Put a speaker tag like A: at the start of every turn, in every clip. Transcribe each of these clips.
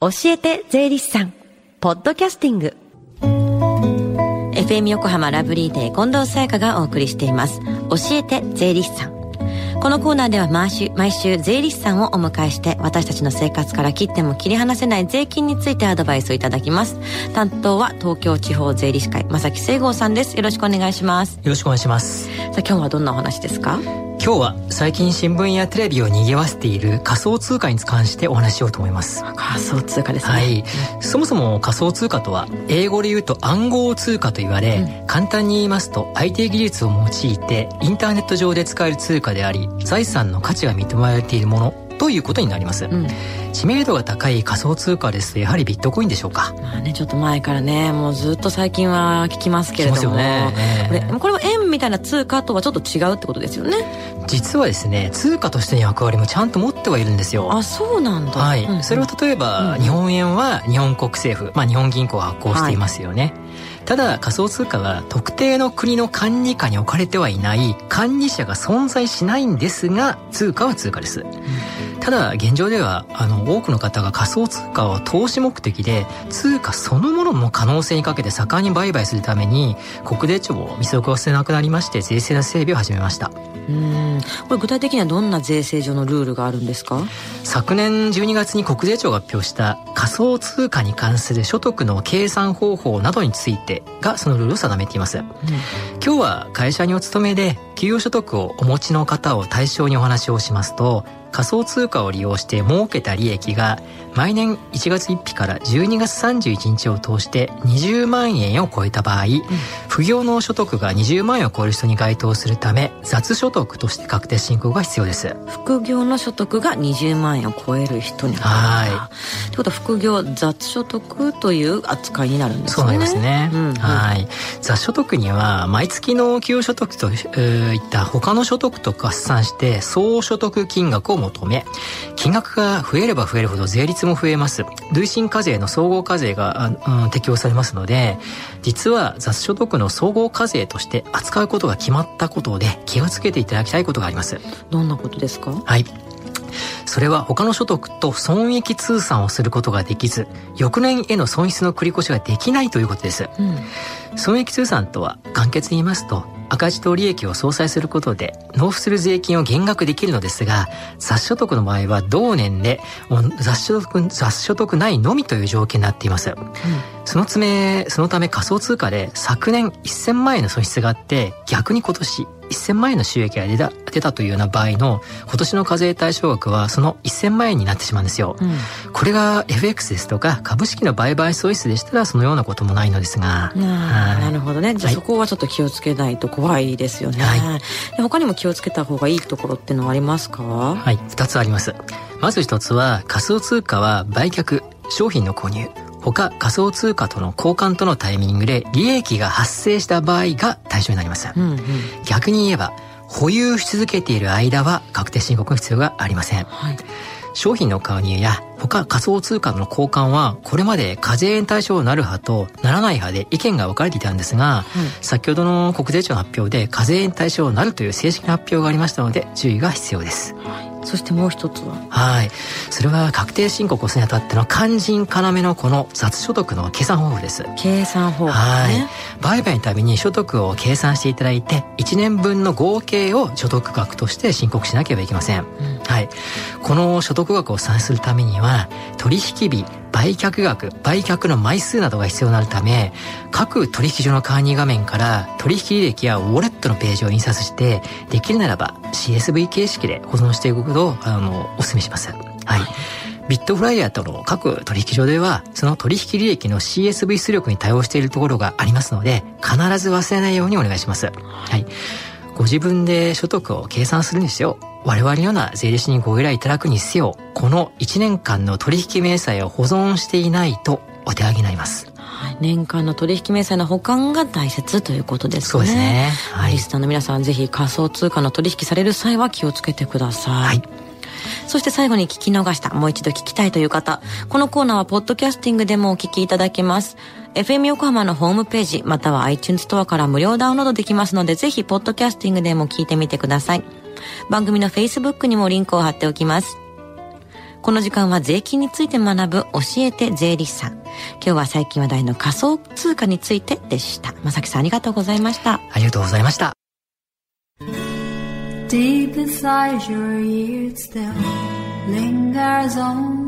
A: 教えて税理士さん。ポッドキャスティング。FM 横浜ラブリーデー近藤沙耶香がお送りしています。教えて税理士さん。このコーナーでは毎週毎週税理士さんをお迎えして私たちの生活から切っても切り離せない税金についてアドバイスをいただきます。担当は東京地方税理士会正木聖剛さんです。よろしくお願いします。よ
B: ろしくお願いします。
A: さあ今日はどんなお話ですか？
B: 今日は最近新聞やテレビを賑わせている仮想通貨に関してお話しようと思います。
A: 仮想通貨ですね。
B: はい。そもそも仮想通貨とは英語で言うと暗号通貨と言われ、うん、簡単に言いますと IT 技術を用いてインターネット上で使える通貨であり財産の価値が認められているものということになります、うん、知名度が高い仮想通貨です。とやはりビットコインでしょうか？
A: まあねちょっと前からねもうずっと最近は聞きますけれども、ね。これこれは円みたいな通貨とはちょっと違うってことですよね？
B: 実はですね通貨としての役割もちゃんと持ってはいるんですよ。
A: あそうなんだ。
B: はい、うんうん、それは例えば、うん、日本円は日本国政府、まあ、日本銀行が発行していますよね、はいただ仮想通貨は特定の国の管理下に置かれてはいない管理者が存在しないんですが通貨は通貨です、うん、ただ現状ではあの多くの方が仮想通貨を投資目的で通貨そのものの可能性にかけて盛んに売買するために国税庁も見過ごせなくなりまして税制の整備を始めました。
A: うん。これ具体的にはどんな税制上のルールがあるんですか？
B: 昨年12月に国税庁が発表した仮想通貨に関する所得の計算方法などについてがそのルールを定めています、うん、今日は会社にお勤めで企業所得をお持ちの方を対象にお話をしますと仮想通貨を利用して儲けた利益が毎年1月1日から12月31日を通して20万円を超えた場合、うん、副業の所得が20万円を超える人に該当するため雑所得として確定申告が必要です。
A: 副業の所得が20万円を超える人にはい。ってことは副業雑所得という扱いになるんですね。
B: そうなりますね、うんうん、はい。雑所得には毎月の企業所得といった他の所得と合算して総所得金額を求め金額が増えれば増えるほど税率も増えます。累進課税の総合課税が、うん、適用されますので実は雑所得の総合課税として扱うことが決まったことで気をつけていただきたいことがあります。
A: どんなことですか？
B: はい。それは他の所得と損益通算をすることができず、翌年への損失の繰り越しができないということです。うん、損益通算とは簡潔に言いますと、赤字と利益を相殺することで納付する税金を減額できるのですが、雑所得の場合は同年で雑所得雑所得ないのみという条件になっています。うん、そのため、そのため仮想通貨で昨年1000万円の損失があって、逆に今年1000万円の収益が出た出たというような場合の今年の課税対象額はその1000万円になってしまうんですよ。うん、これが FX ですとか株式の売買損失でしたらそのようなこともないのですが。
A: なるほどね。じゃあそこはちょっと気をつけないと怖いですよね。はい、他にも気をつけた方がいいところってのはありますか？
B: はい、2つあります。まず1つは仮想通貨は売却、商品の購入。他仮想通貨との交換とのタイミングで利益が発生した場合が対象になります、うんうん、逆に言えば保有し続けている間は確定申告の必要がありません、はい、商品の購入や他仮想通貨の交換はこれまで課税対象になる派とならない派で意見が分かれていたんですが、うん、先ほどの国税庁の発表で課税対象になるという正式な発表がありましたので注意が必要です、
A: はいそしてもう一つは？
B: はい。それは確定申告をするにあたっての肝心要のこの雑所得の計算方法です。
A: 計算方法、ね、
B: はい。売買のたびに所得を計算していただいて1年分の合計を所得額として申告しなければいけません、うん、はいこの所得額を算出するためには取引日売却額、売却の枚数などが必要になるため、各取引所の管理画面から取引履歴やウォレットのページを印刷して、できるならば CSV 形式で保存していくことを、あの、お勧めします。はい。ビットフライヤーとの各取引所では、その取引履歴の CSV 出力に対応しているところがありますので、必ず忘れないようにお願いします。はい。ご自分で所得を計算するんですよ。我々のような税理士にご依頼いただくにせよ、この1年間の取引明細を保存していないとお手上げになります。
A: はい、年間の取引明細の保管が大切ということですね。
B: そうですね。
A: はい、リスナーの皆さんぜひ仮想通貨の取引される際は気をつけてください。はいそして最後に聞き逃した、もう一度聞きたいという方、このコーナーはポッドキャスティングでもお聞きいただけます。FM 横浜のホームページ、または iTunes ストアから無料ダウンロードできますので、ぜひ、ポッドキャスティングでも聞いてみてください。番組の Facebook にもリンクを貼っておきます。この時間は税金について学ぶ教えて税理士さん。今日は最近話題の仮想通貨についてでした。まさきさんありがとうございました。
B: ありがとうございました。
C: Deep inside your ears still lingers on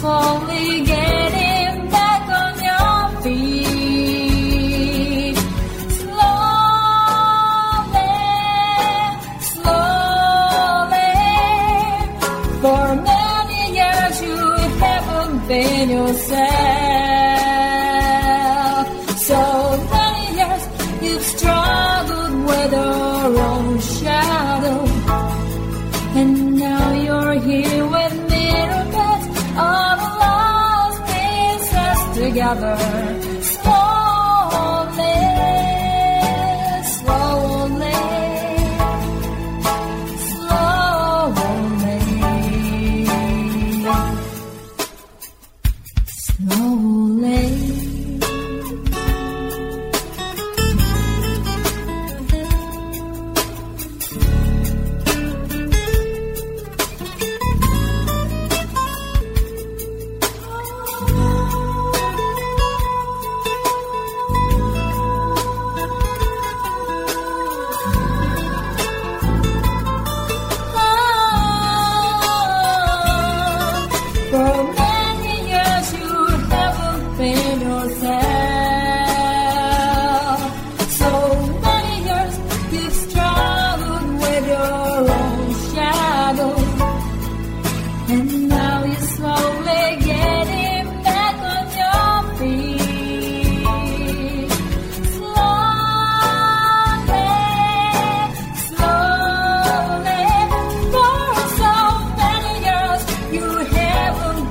C: Slowly getting another.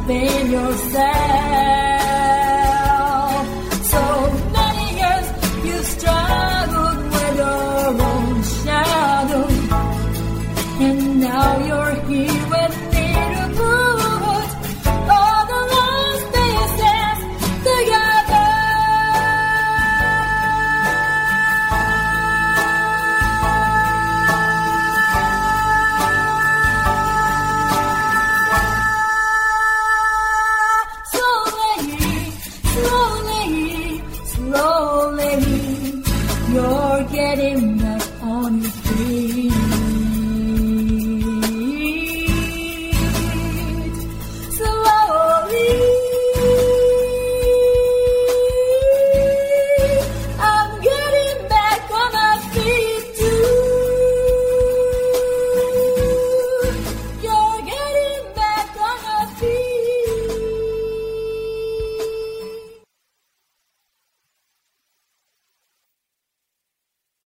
C: within yourself.